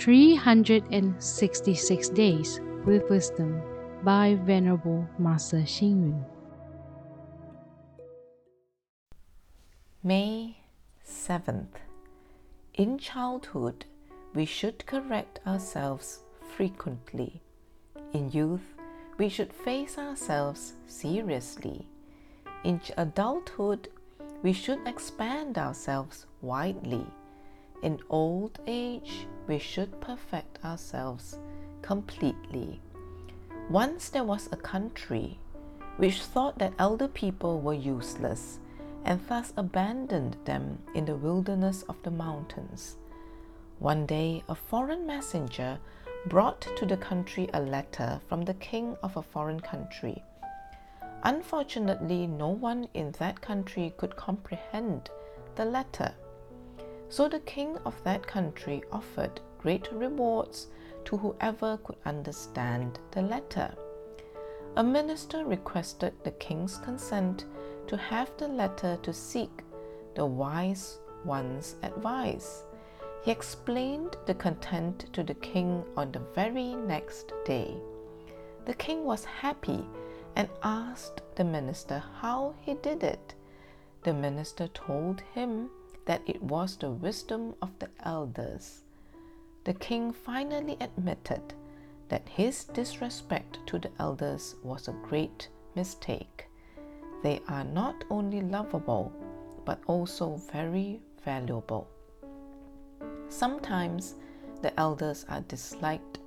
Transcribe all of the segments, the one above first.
366 Days with Wisdom by Venerable Master Xing Yun. May 7th. In childhood, we should correct ourselves frequently. In youth, we should face ourselves seriously. In adulthood, we should expand ourselves widely. In old age, we should perfect ourselves completely. Once there was a country which thought that elder people were useless and thus abandoned them in the wilderness of the mountains. One day, a foreign messenger brought to the country a letter from the king of a foreign country. Unfortunately, no one in that country could comprehend the letter. So the king of that country offered great rewards to whoever could understand the letter. A minister requested the king's consent to have the letter to seek the wise one's advice. He explained the content to the king on the very next day. The king was happy and asked the minister how he did it. The minister told him that it was the wisdom of the elders. The king finally admitted that his disrespect to the elders was a great mistake. They are not only lovable, but also very valuable. Sometimes the elders are disliked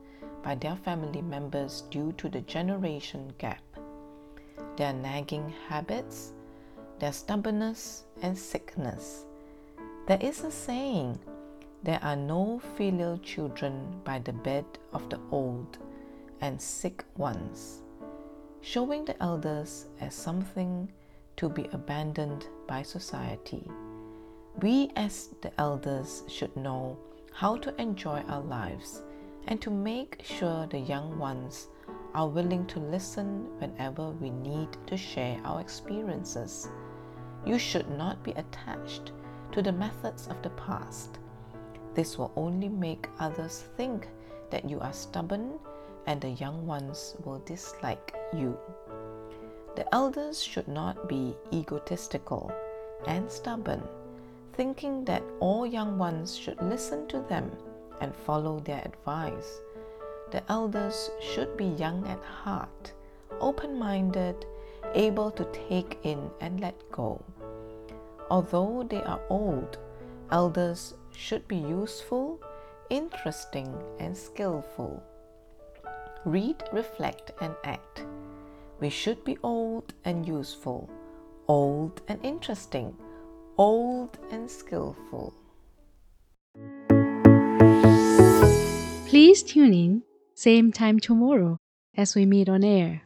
by their family members due to the generation gap. Their nagging habits, their stubbornness, and sickness. There is a saying there are no filial children by the bed of the old and sick ones, showing the elders as something to be abandoned by society. We, as the elders, should know how to enjoy our lives and to make sure the young ones are willing to listen whenever we need to share our experiences. You should not be attached to the methods of the past. This will only make others think that you are stubborn and the young ones will dislike you. The elders should not be egotistical and stubborn thinking that all young ones should listen to them and follow their advice. The elders should be young at heart, open minded, able to take in and let go. Although they are old, elders should be useful, interesting, and skillful. Read, reflect, and act. We should be old and useful, old and interesting old and skillful. Please tune in, same time tomorrow as we meet on air.